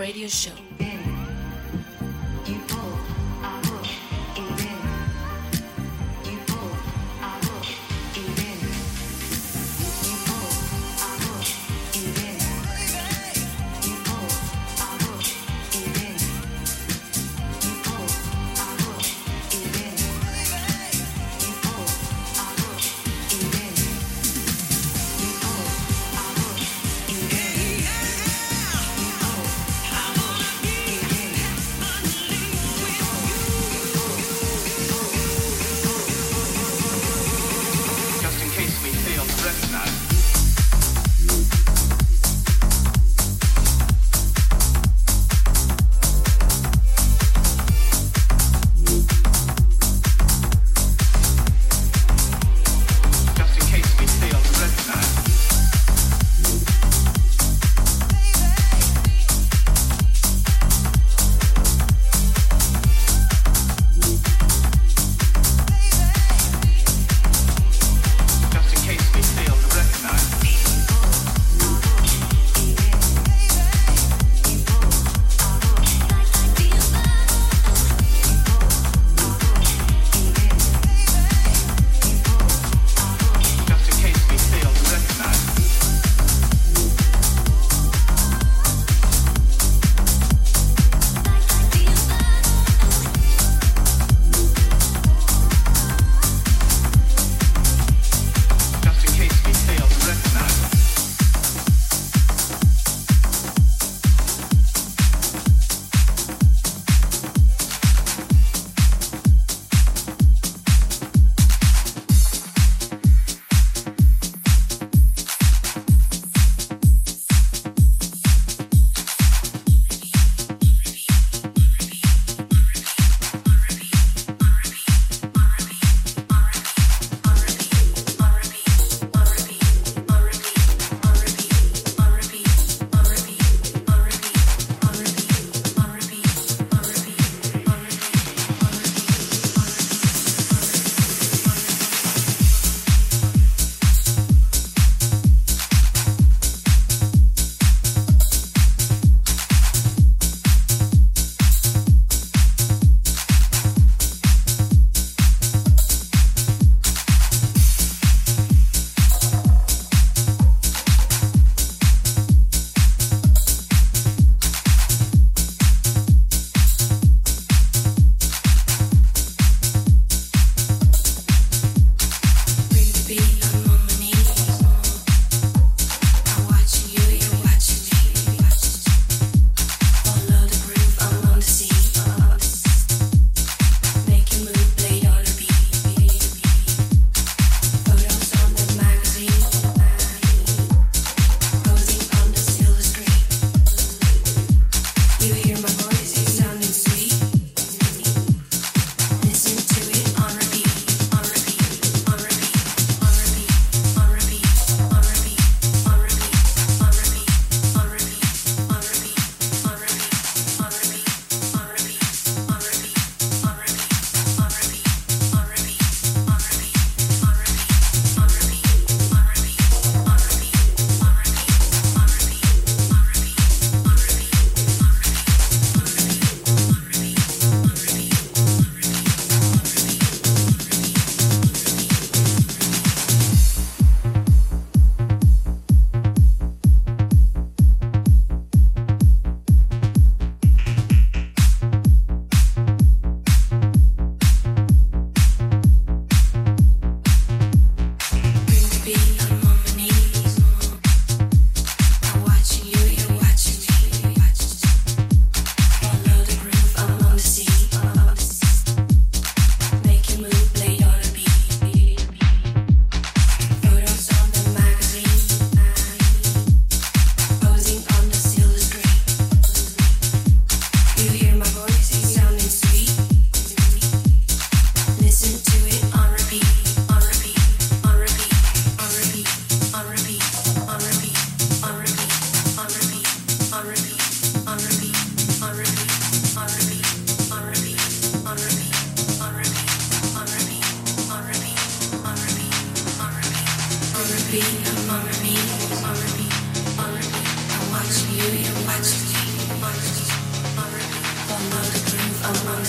Radio Show.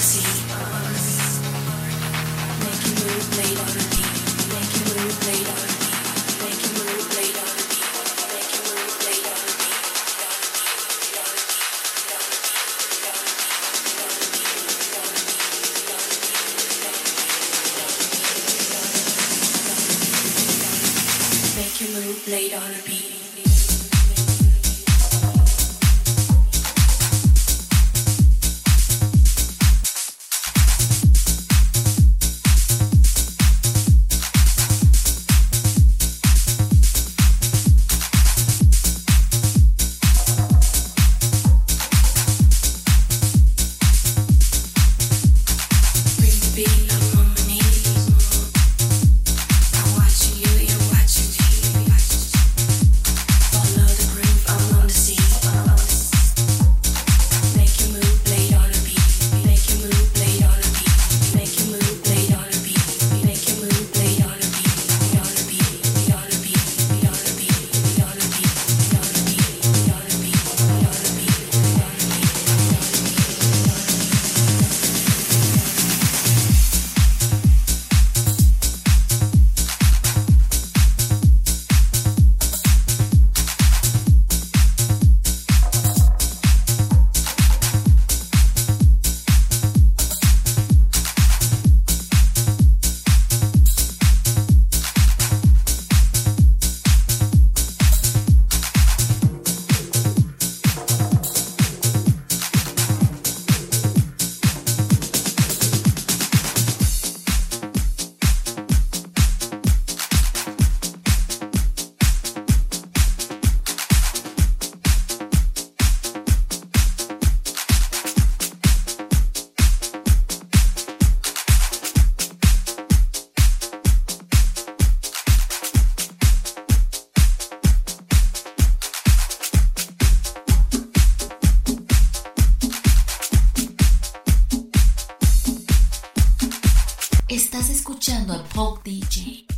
Sí. Pop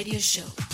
Radio Show.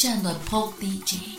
站的 Pop DJ。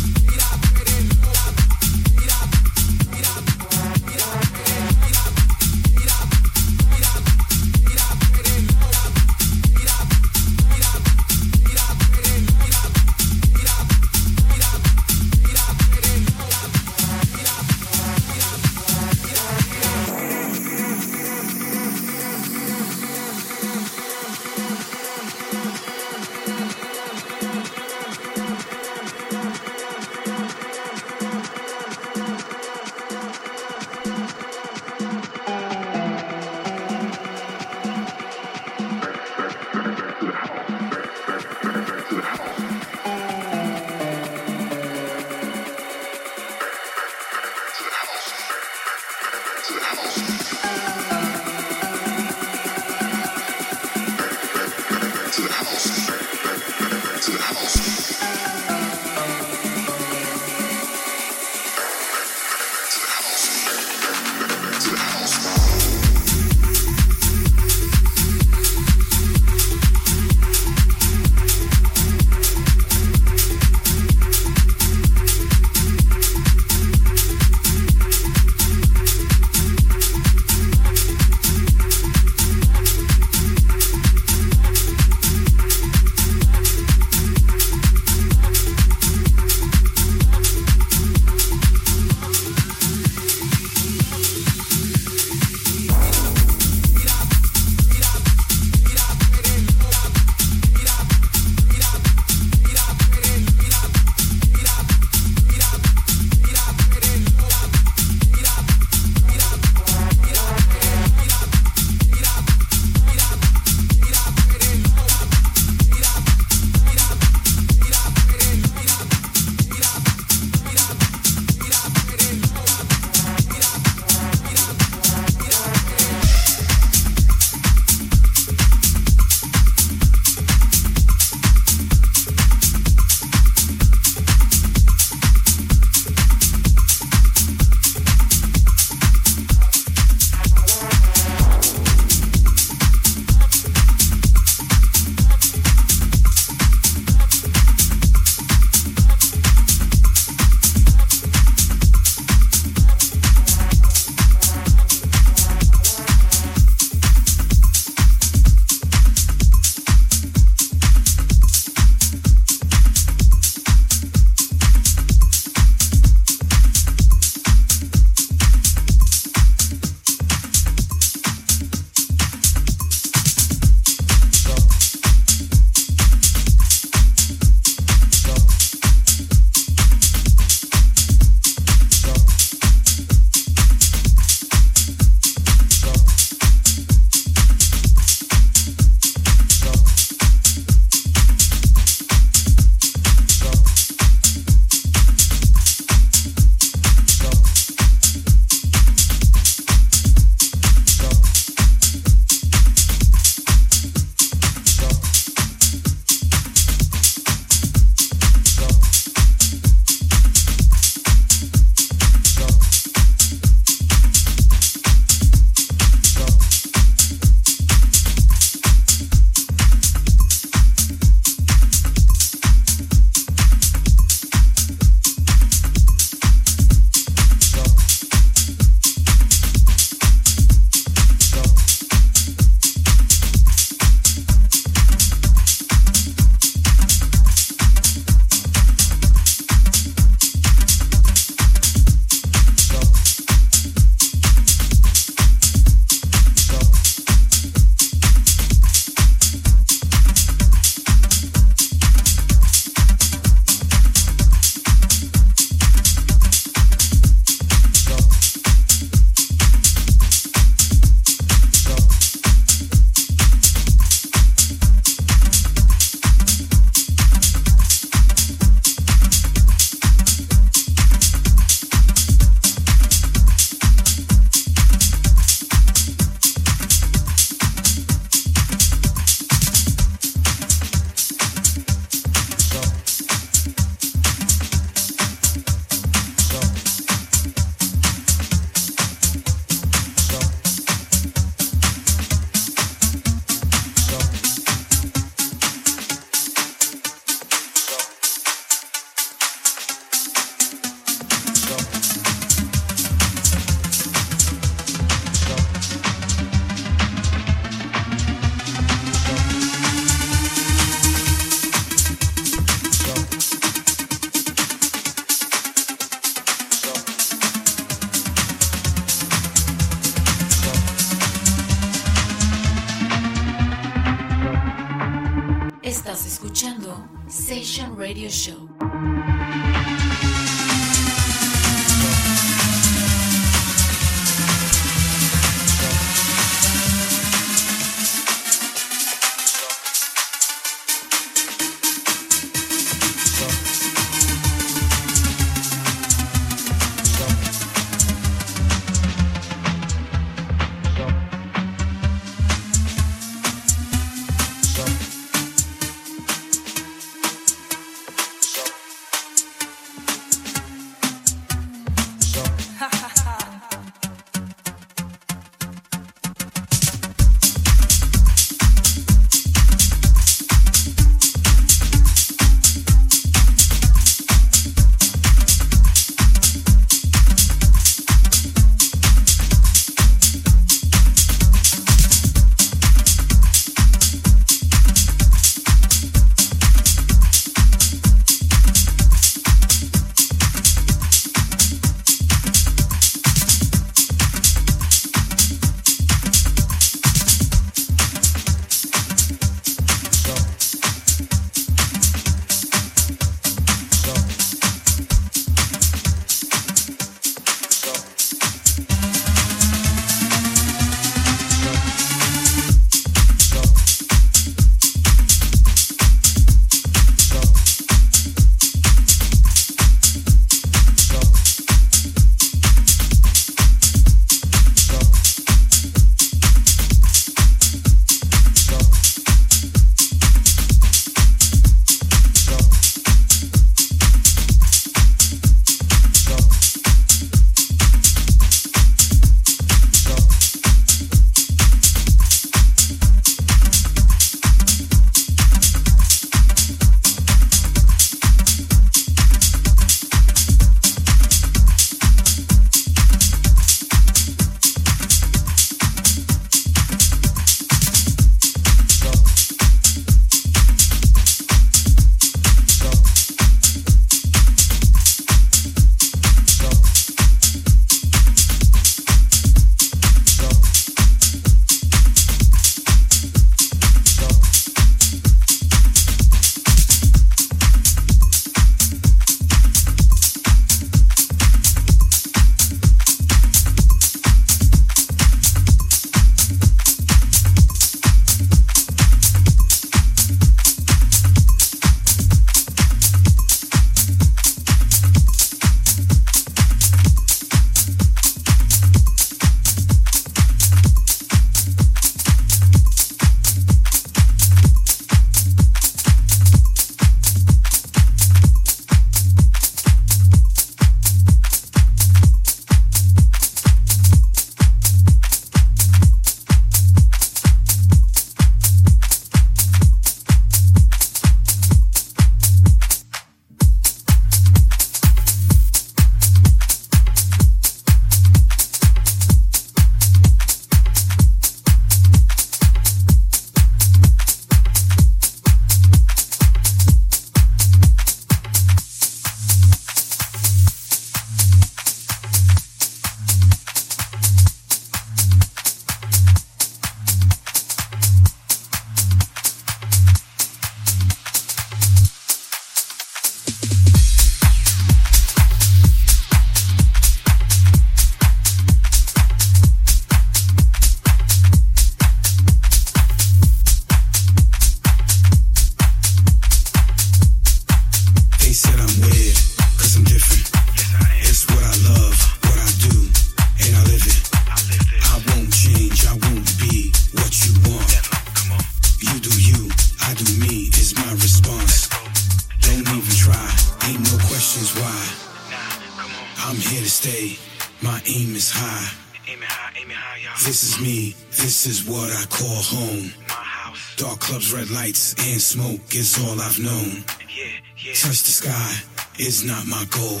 Known. Touch the sky is not my goal.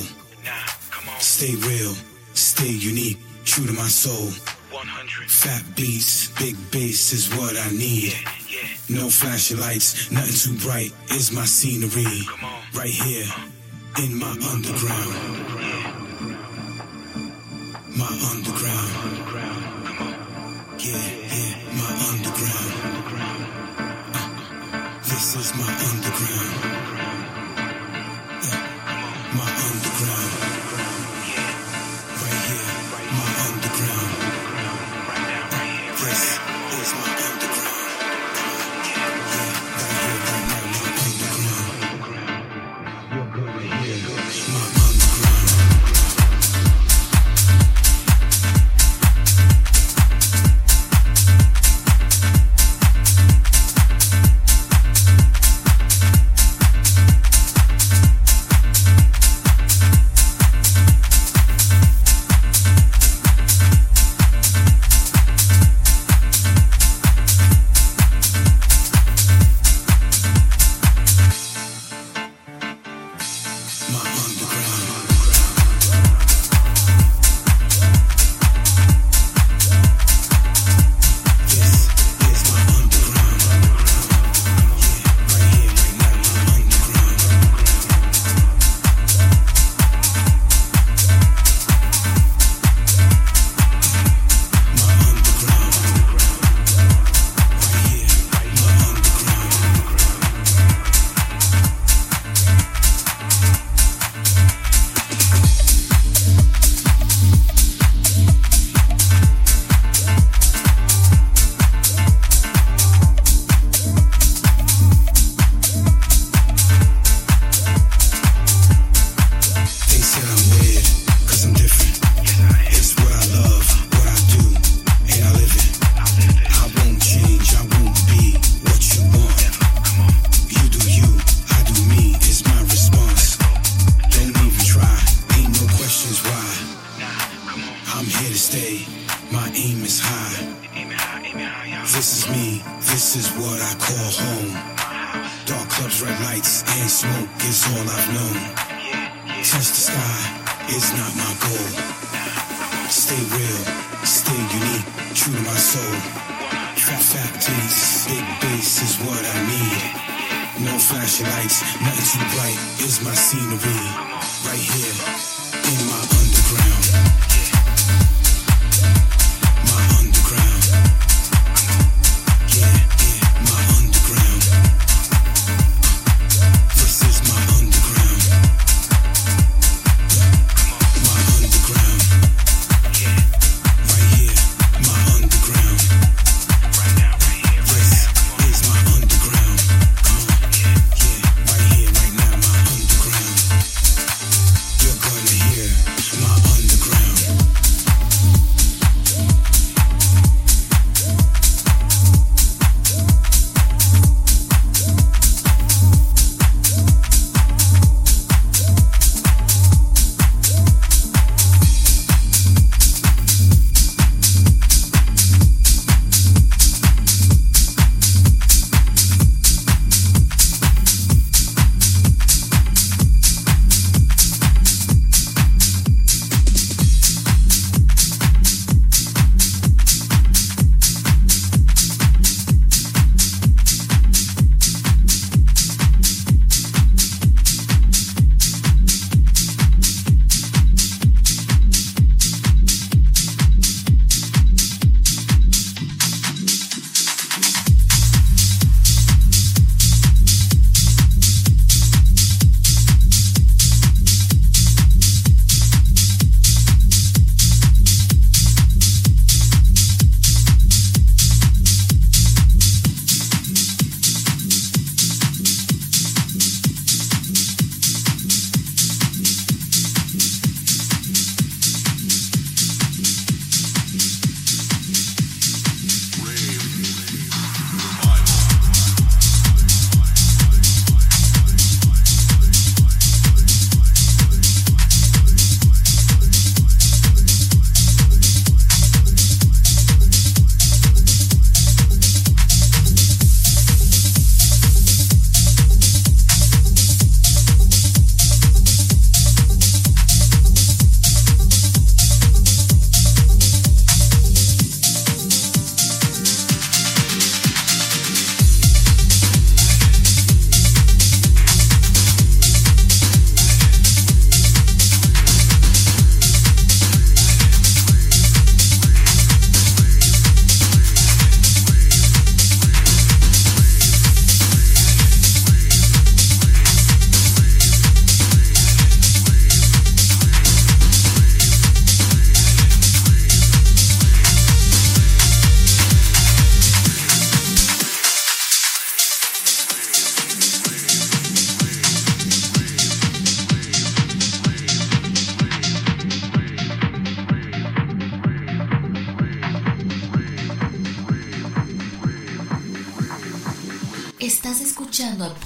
Stay real, stay unique, true to my soul. 100. Fat beats, big bass is what I need. No flashing lights, nothing too bright is my scenery. Right here in my underground. My underground. Yeah, yeah, my underground. Uh, This is my underground. I'm here to stay, my aim is high. This is me, this is what I call home. Dark clubs, red lights, and smoke is all I've known. Touch the sky is not my goal. Stay real, stay unique, true to my soul. Fat factories, big bass is what I need. No flashing lights, nothing too bright is my scenery. Right here, in my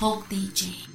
Hulk DJ.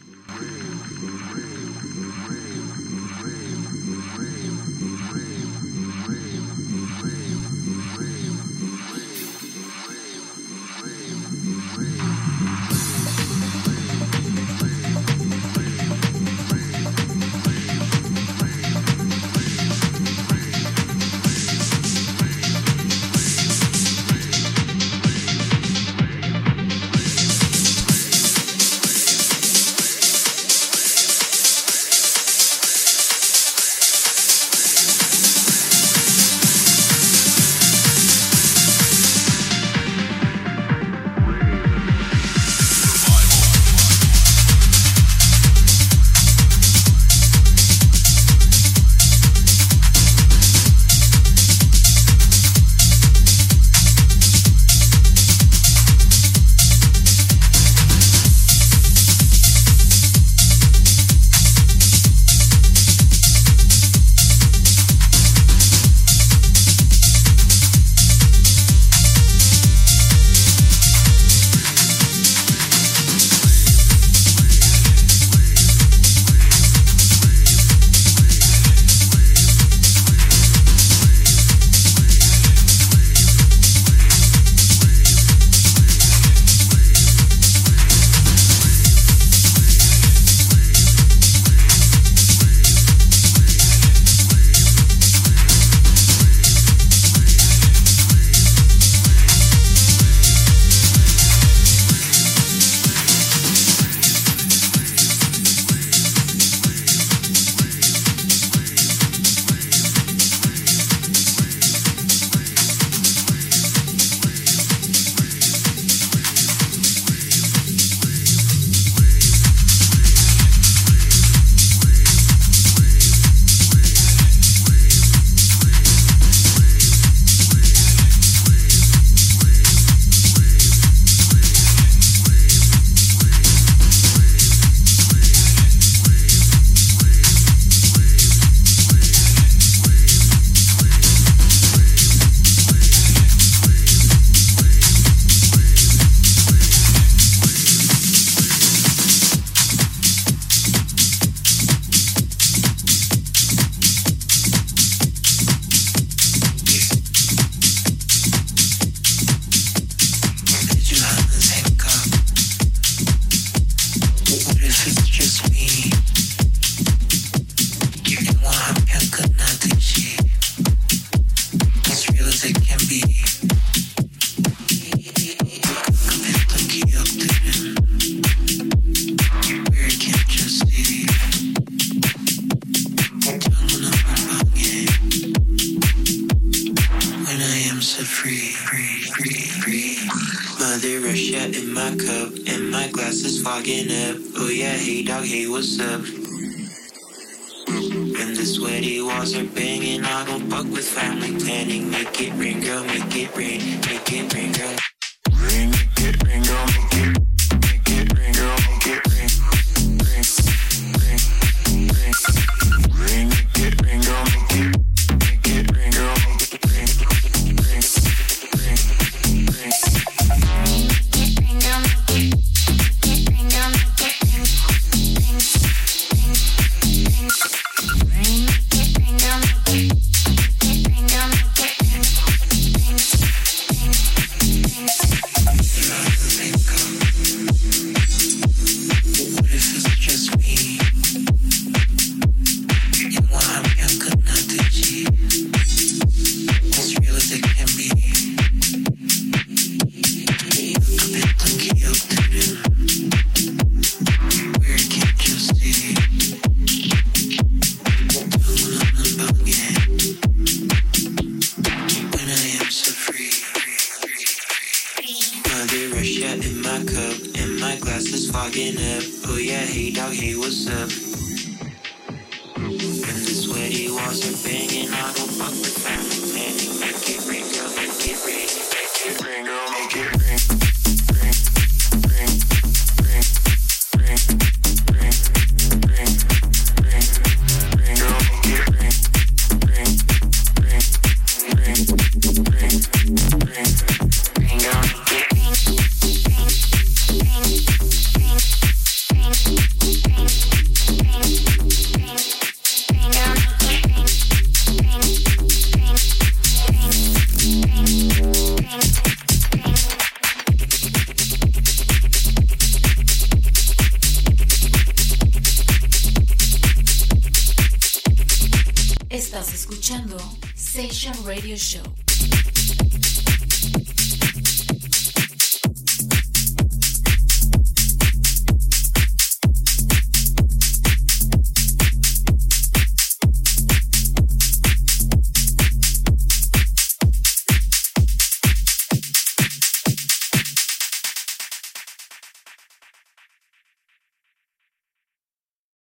fuck with family planning. Make it rain, girl, make it rain, make it rain, girl.